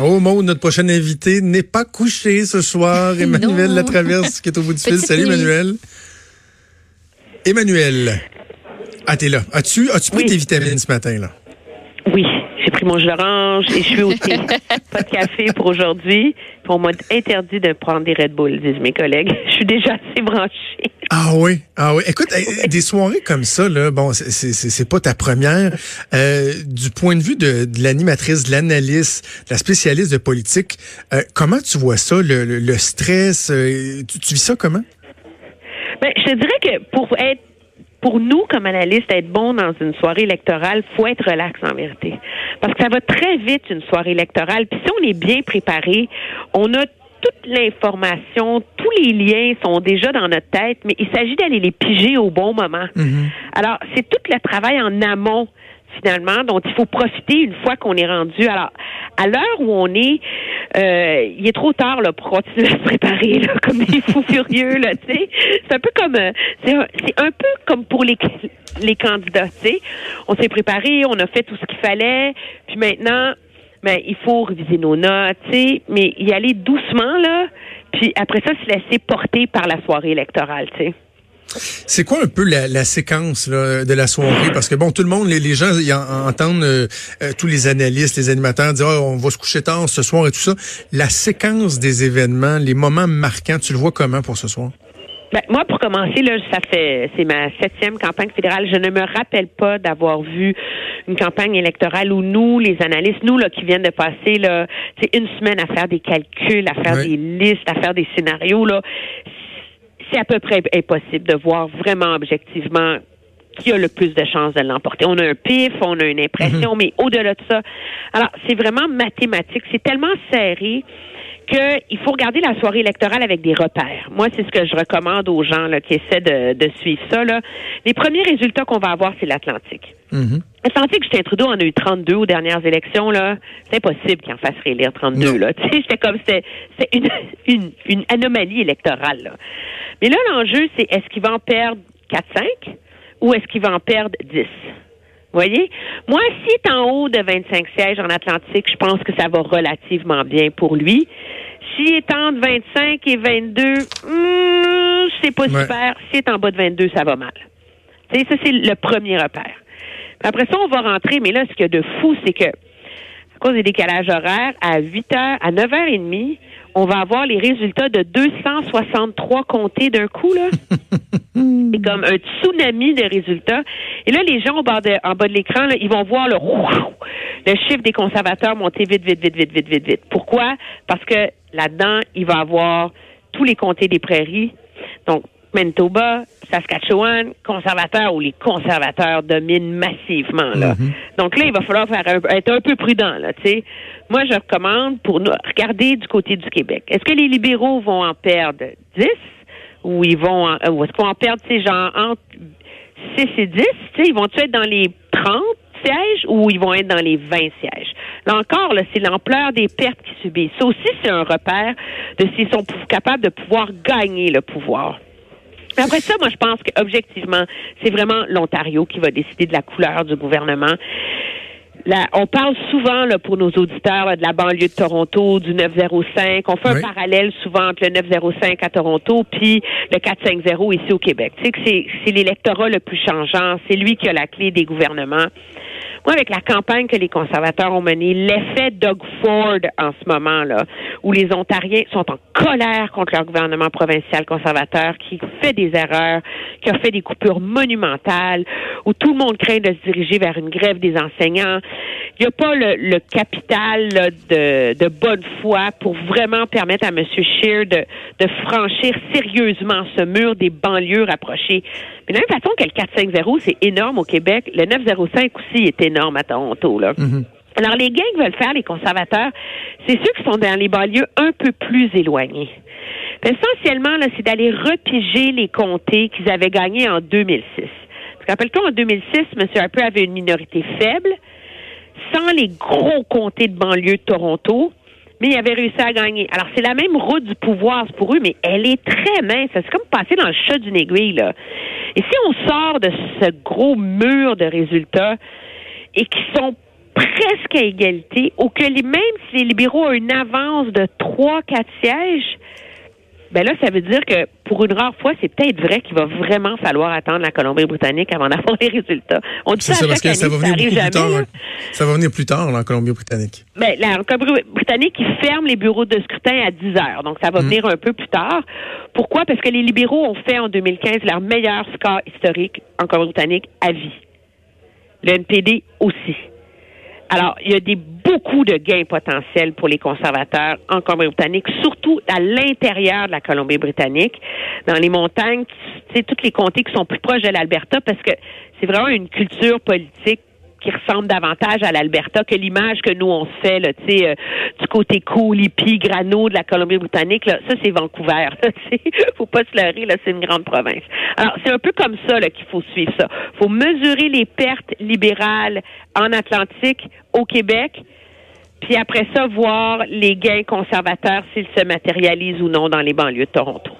Oh, Maud, notre prochain invité n'est pas couché ce soir. Emmanuel Latraverse qui est au bout du fil. Salut, Emmanuel. Emmanuel. Ah, t'es là. As-tu as pris tes vitamines ce matin, là? Oui. Jus d'orange et je suis au thé. pas de café pour aujourd'hui. On m'a interdit de prendre des Red Bull, disent mes collègues. Je suis déjà assez branchée. Ah oui, ah oui. Écoute, des soirées comme ça, là, bon, c'est pas ta première. Euh, du point de vue de, l'animatrice, de l'analyste, de la spécialiste de politique, euh, comment tu vois ça, le, stress? Euh, tu, tu vis ça comment? Ben, je te dirais que pour être pour nous, comme analystes, être bon dans une soirée électorale, faut être relax en vérité. Parce que ça va très vite, une soirée électorale. Puis si on est bien préparé, on a toute l'information, tous les liens sont déjà dans notre tête, mais il s'agit d'aller les piger au bon moment. Mm-hmm. Alors, c'est tout le travail en amont finalement, dont il faut profiter une fois qu'on est rendu. Alors, à l'heure où on est, euh, il est trop tard là, pour continuer à se préparer là, comme des fous furieux. Là, c'est un peu comme euh, c'est un, un, peu comme pour les, les candidats. sais. On s'est préparé, on a fait tout ce qu'il fallait, puis maintenant, ben, il faut réviser nos notes, mais y aller doucement, là, puis après ça, se laisser porter par la soirée électorale. sais. C'est quoi un peu la, séquence de la soirée? Parce que bon, tout le monde, les, gens entendent euh, euh, tous les analystes, les animateurs dire oh, on va se coucher tard ce soir et tout ça. La séquence des événements, les moments marquants, tu le vois comment pour ce soir? Ben, moi, pour commencer, là, ça fait c'est ma septième campagne fédérale. Je ne me rappelle pas d'avoir vu une campagne électorale où nous, les analystes, nous là, qui viennent de passer là, c'est une semaine à faire des calculs, à faire des listes, à faire des scénarios là c'est à peu près impossible de voir vraiment objectivement qui a le plus de chances de l'emporter. On a un pif, on a une impression, mhm. mais au-delà de ça, alors c'est vraiment mathématique. C'est tellement serré qu'il faut regarder la soirée électorale avec des repères. Moi, c'est ce que je recommande aux gens là, qui essaient de, suivre ça. Là. Les premiers résultats qu'on va avoir, c'est l'Atlantique. Mhm. L'Atlantique, Justin Trudeau en a eu 32 aux dernières élections. là? C'est impossible qu'il en fasse réélire 32. Là. C'était comme c'était une, une, une anomalie électorale. Là. Mais là, l'enjeu, c'est est-ce qu'il va en perdre 4-5 ou est-ce qu'il va en perdre 10? voyez? Moi, s'il est en haut de 25 sièges en Atlantique, je pense que ça va relativement bien pour lui. S'il est entre 25 et 22, hmm, c'est pas super. S'il est en bas de 22, ça va mal. sais, ça, c'est le premier repère. Après ça, on va rentrer, mais là, ce qu'il y a de fou, c'est que, à cause des décalages horaires, à 8 heures, à 9h30, on va avoir les résultats de 263 comtés d'un coup, là. C'est comme un tsunami de résultats. Et là, les gens en bas de, en bas de l'écran, ils vont voir le, le chiffre des conservateurs monter vite, vite, vite, vite, vite, vite, vite. Pourquoi? Parce que là-dedans, il va avoir tous les comtés des prairies. Donc, Manitoba, Saskatchewan, conservateurs ou les conservateurs dominent massivement. Là. Mhm. Donc là, il va falloir faire être un peu prudent. Là, Moi, je recommande pour nous regarder du côté du Québec. Est-ce que les libéraux vont en perdre 10 ou ils vont euh, ou est-ce qu'on en perdre ces gens entre 6 et 10? Ils vont-ils être dans les 30 sièges ou ils vont être dans les 20 sièges? Là encore, c'est l'ampleur des pertes qu'ils subissent. Ça aussi, c'est un repère de s'ils sont capables de pouvoir gagner le pouvoir. Après ça, moi, je pense qu'objectivement, c'est vraiment l'Ontario qui va décider de la couleur du gouvernement. Là, on parle souvent là, pour nos auditeurs de la banlieue de Toronto, du 905. On fait un parallèle souvent entre le 905 à Toronto puis le 450 ici au Québec. Tu sais que c'est l'électorat le plus changeant. C'est lui qui a la clé des gouvernements. Moi, avec la campagne que les conservateurs ont menée, l'effet Doug Ford en ce moment-là, où les Ontariens sont en colère contre leur gouvernement provincial conservateur qui fait des erreurs, qui a fait des coupures monumentales, où tout le monde craint de se diriger vers une grève des enseignants. Il n'y a pas le, capital de, de, bonne foi pour vraiment permettre à M. Scheer de, de franchir sérieusement ce mur des banlieues rapprochées. Mais de la même façon que le 450, c'est énorme au Québec, le 905 aussi est énorme à Toronto. Là. Mm-hmm. Alors, les gains que veulent faire les conservateurs, c'est ceux qui sont dans les banlieues un peu plus éloignés. essentiellement, c'est d'aller repiger les comtés qu'ils avaient gagnés en 2006. Parce qu'appelle-toi, en 2006, M. Harper avait une minorité faible, sans les gros comtés de banlieue de Toronto, mais il avait réussi à gagner. Alors, c'est la même route du pouvoir pour eux, mais elle est très mince. C'est comme passer dans le chat d'une aiguille, là. Et si on sort de ce gros mur de résultats et qui sont presque à égalité, ou que les, même si les libéraux ont une avance de 3-4 sièges, ben là, ça veut dire que pour une rare fois, c'est peut-être vrai qu'il va vraiment falloir attendre la Colombie-Britannique avant d'avoir les résultats. On dit ça, ça parce que ça va venir plus tard. Ça va venir plus tard, la Colombie-Britannique. Ben, la Colombie-Britannique, ils ferment les bureaux de scrutin à 10 heures. Donc, ça va mm. venir un peu plus tard. Pourquoi? Parce que les libéraux ont fait en 2015 leur meilleur score historique en Colombie-Britannique à vie. Le NPD aussi. Alors, il y a des beaucoup de gains potentiels pour les conservateurs en Colombie-Britannique, surtout à l'intérieur de la Colombie-Britannique, dans les montagnes, c'est toutes les comtés qui sont plus proches de l'Alberta, parce que c'est vraiment une culture politique qui ressemble davantage à l'Alberta que l'image que nous on se fait là, euh, du côté cool, hippie, grano de la Colombie-Britannique. Ça c'est Vancouver. Là, faut pas se leurrer, là, c'est une grande province. Alors c'est un peu comme ça qu'il faut suivre ça. Faut mesurer les pertes libérales en Atlantique, au Québec. Puis après ça, voir les gains conservateurs s'ils se matérialisent ou non dans les banlieues de Toronto.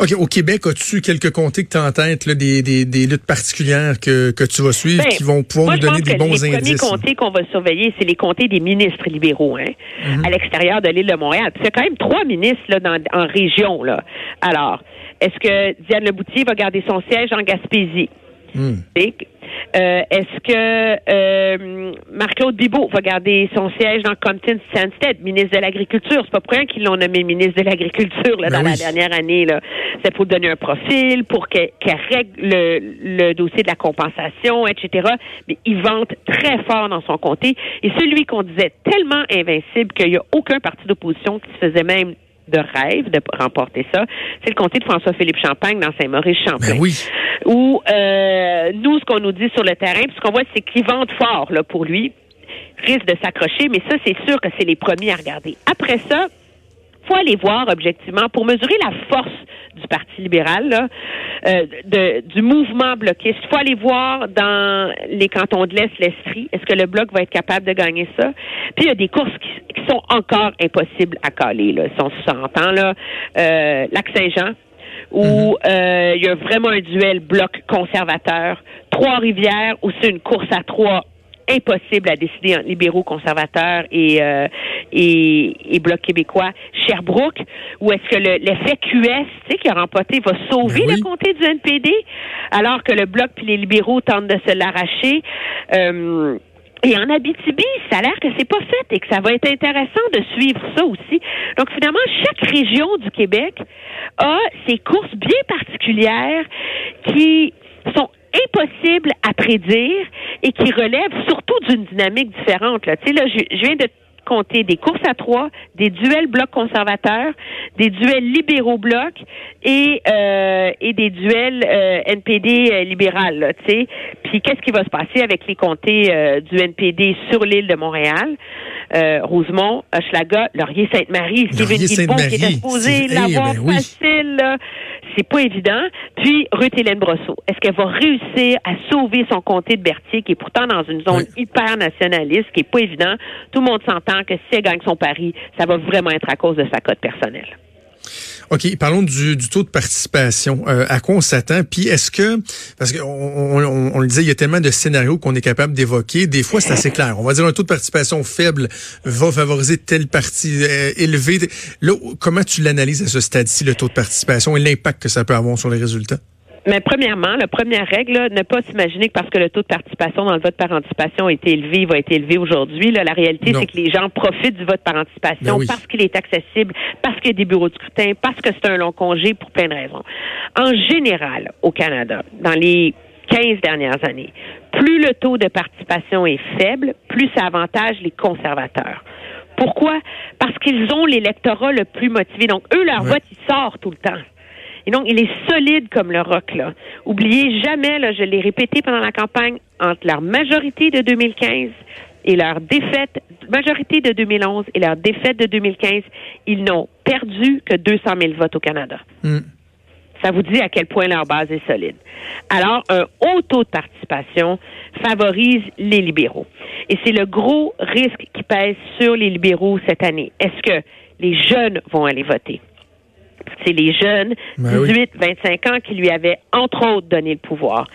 OK. Au Québec, as-tu quelques comtés que tu as en tête, là, des, des, des, luttes particulières que, que tu vas suivre ben, qui vont pouvoir nous donner des bons indices? Les premiers comtés qu'on va surveiller, c'est les comtés des ministres libéraux, hein, mhm. à l'extérieur de l'île de Montréal. C'est quand même trois ministres là, dans, en région. Là. Alors, est-ce que Diane Leboutier va garder son siège en Gaspésie? Hmm. Euh, est-ce que euh, Marc-Claude Bibeau va garder son siège dans Compton Sanstead, ministre de l'Agriculture? C'est pas pour rien qu'ils l'ont nommé ministre de l'Agriculture ben dans la dernière année. C'est pour donner un profil, pour qu'elle règle le, dossier de la compensation, etc. Mais il vante très fort dans son comté. Et celui qu'on disait tellement invincible qu'il n'y a aucun parti d'opposition qui se faisait même de rêve de remporter ça, c'est le comté de François-Philippe Champagne dans Saint-Maurice-Champlain. Ben oui. Où euh, nous, ce qu'on nous dit sur le terrain, puis ce qu'on voit, c'est qu'il vente fort là, pour lui, risque de s'accrocher, mais ça, c'est sûr que c'est les premiers à regarder. Après ça, faut aller voir objectivement pour mesurer la force du Parti libéral, là, euh, de, du mouvement bloquiste. Il faut aller voir dans les cantons de l'Est l'Estrie. Est-ce que le bloc va être capable de gagner ça? Puis il y a des courses qui, sont encore impossibles à caler. Là. Si on s'entend, là, euh, Lac-Saint-Jean, où mhm. euh, il y a vraiment un duel bloc conservateur. Trois-Rivières, où c'est une course à trois impossible à décider entre libéraux, conservateurs et, euh, et, et, Bloc québécois. Sherbrooke, ou est-ce que l'effet QS, tu sais, qui a remporté, va sauver ben le comté du NPD, alors que le Bloc puis les libéraux tentent de se l'arracher? Euh, et en Abitibi, ça a l'air que c'est pas fait et que ça va être intéressant de suivre ça aussi. Donc finalement, chaque région du Québec a ses courses bien particulières qui sont impossibles à prédire et qui relèvent surtout d'une dynamique différente. Là. Là, je, viens de compter des courses à trois, des duels blocs conservateurs, des duels libéraux blocs et euh, et des duels euh, NPD euh, libéral. Tu sais, puis qu'est-ce qui va se passer avec les comtés du NPD sur l'île de Montréal? Euh, Rosemont, Hochelaga, Laurier-Sainte-Marie, Stephen Guilbeault qui était supposé l'avoir ben facile, c'est pas évident. Puis Ruth-Hélène Brosseau, est-ce qu'elle va réussir à sauver son comté de Berthier, qui est pourtant dans une zone hyper nationaliste, qui est pas évident? Tout le monde s'entend que si elle gagne son pari, ça va vraiment être à cause de sa cote personnelle. OK, parlons du, taux de participation. Euh, à quoi on s'attend? Puis est-ce que, parce qu'on on, le disait, il y a tellement de scénarios qu'on est capable d'évoquer. Des fois, c'est assez clair. On va dire un taux de participation faible va favoriser telle partie euh, élevée. Là, comment tu l'analyses à ce stade-ci, le taux de participation et l'impact que ça peut avoir sur les résultats? Mais premièrement, la première règle, ne pas s'imaginer que parce que le taux de participation dans le vote par anticipation a été élevé, il va être élevé aujourd'hui. La réalité, c'est que les gens profitent du vote par anticipation ben parce qu'il est accessible, parce qu'il y a des bureaux de scrutin, parce que c'est un long congé pour plein de raisons. En général, au Canada, dans les 15 dernières années, plus le taux de participation est faible, plus ça avantage les conservateurs. Pourquoi? Parce qu'ils ont l'électorat le plus motivé. Donc, eux, leur vote, il sort tout le temps. Et donc, il est solide comme le roc, là. Oubliez jamais, là, je l'ai répété pendant la campagne, entre leur majorité de 2015 et leur défaite, majorité de 2011 et leur défaite de 2015, ils n'ont perdu que 200 000 votes au Canada. Hmm. Ça vous dit à quel point leur base est solide. Alors, un haut taux de participation favorise les libéraux. Et c'est le gros risque qui pèse sur les libéraux cette année. Est-ce que les jeunes vont aller voter? C'est les jeunes, 18, ben 25 ans, qui lui avaient, entre autres, donné le pouvoir.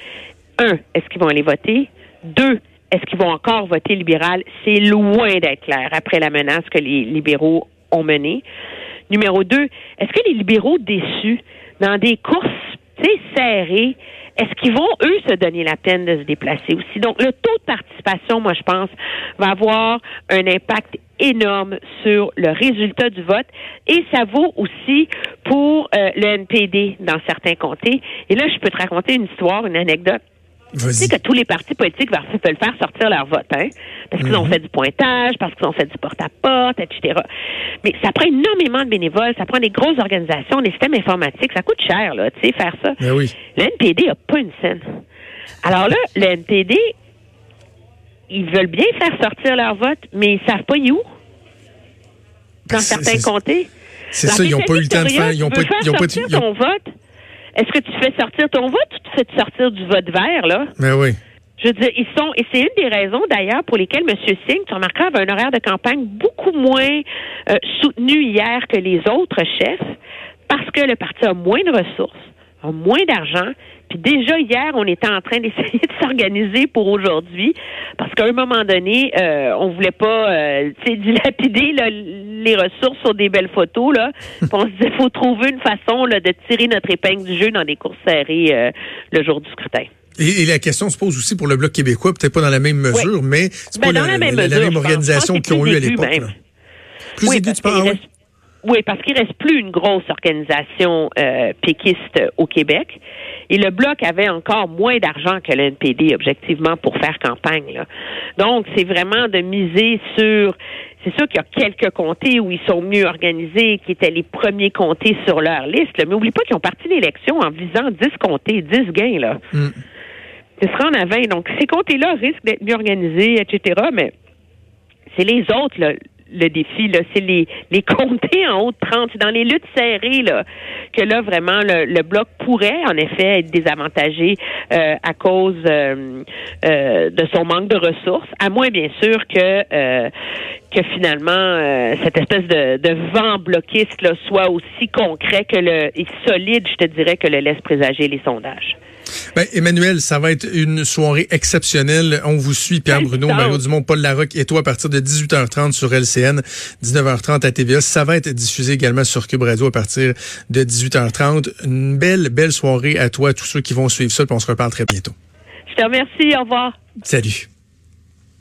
Un, est-ce qu'ils vont aller voter? Deux, est-ce qu'ils vont encore voter libéral? C'est loin d'être clair après la menace que les libéraux ont menée. Numéro deux, est-ce que les libéraux déçus dans des courses serrées, est-ce qu'ils vont, eux, se donner la peine de se déplacer aussi? Donc, le taux de participation, moi, je pense, va avoir un impact énorme sur le résultat du vote et ça vaut aussi pour euh, le NPD dans certains comtés. Et là, je peux te raconter une histoire, une anecdote. Tu sais que tous les partis politiques veulent faire sortir leur vote, hein? Parce qu'ils ont mhm. fait du pointage, parce qu'ils ont fait du porte-à-porte, etc. Mais ça prend énormément de bénévoles, ça prend des grosses organisations, des systèmes informatiques, ça coûte cher, là, tu sais, faire ça. Ben oui. Le NPD n'a pas une scène. Alors là, le NPD, ils veulent bien faire sortir leur vote, mais ils savent pas où. Dans certains comtés? C'est ça, ils n'ont pas eu le temps de faire. Ils n'ont pas, ils ont pas, ton vote est-ce que tu fais sortir ton vote ou tu fais sortir du vote vert, là? Mais ben oui. Je veux dire, ils sont, et c'est une des raisons d'ailleurs pour lesquelles M. Singh, tu remarqueras, avait un horaire de campagne beaucoup moins euh, soutenu hier que les autres chefs, parce que le parti a moins de ressources, a moins d'argent, puis déjà hier, on était en train d'essayer de s'organiser pour aujourd'hui, parce qu'à un moment donné, euh, on voulait pas, euh, dilapider les ressources sur des belles photos là. on se disait, faut trouver une façon là, de tirer notre épingle du jeu dans des courses serrées euh, le jour du scrutin. Et, la question se pose aussi pour le Bloc québécois, peut-être pas dans la même mesure, mais c'est pas ben, la, même, organisation qu'ils ont eu à l'époque. Plus oui, tu parles, oui, parce qu'il reste plus une grosse organisation euh, péquiste au Québec. Et le Bloc avait encore moins d'argent que le NPD, objectivement, pour faire campagne. Là. Donc, c'est vraiment de miser sur... C'est sûr qu'il y a quelques comtés où ils sont mieux organisés, qui étaient les premiers comtés sur leur liste. Mais oublie pas qu'ils ont parti l'élection en visant 10 comtés, 10 gains. là. Mm. Ce sera en avant. Donc, ces comtés-là risquent d'être mieux organisés, etc., mais c'est les autres, là le défi, là, c'est les, les compter en haut de 30. C'est dans les luttes serrées là, que là, vraiment, le, bloc pourrait, en effet, être désavantagé euh, à cause euh, euh, de son manque de ressources, à moins, bien sûr, que que finalement cette espèce de, de vent bloquiste là, soit aussi concret que le et solide, je te dirais, que le laisse présager les sondages. Ben, Emmanuel, ça va être une soirée exceptionnelle. On vous suit, Pierre Bruno, Mario Dumont, Paul Larocque et toi à partir de 18h30 sur LCN, 19h30 à TVA. Ça va être diffusé également sur Cube Radio à partir de 18h30. Une belle, belle soirée à toi, à tous ceux qui vont suivre ça, puis on se reparle très bientôt. Je te remercie. Au revoir. Salut.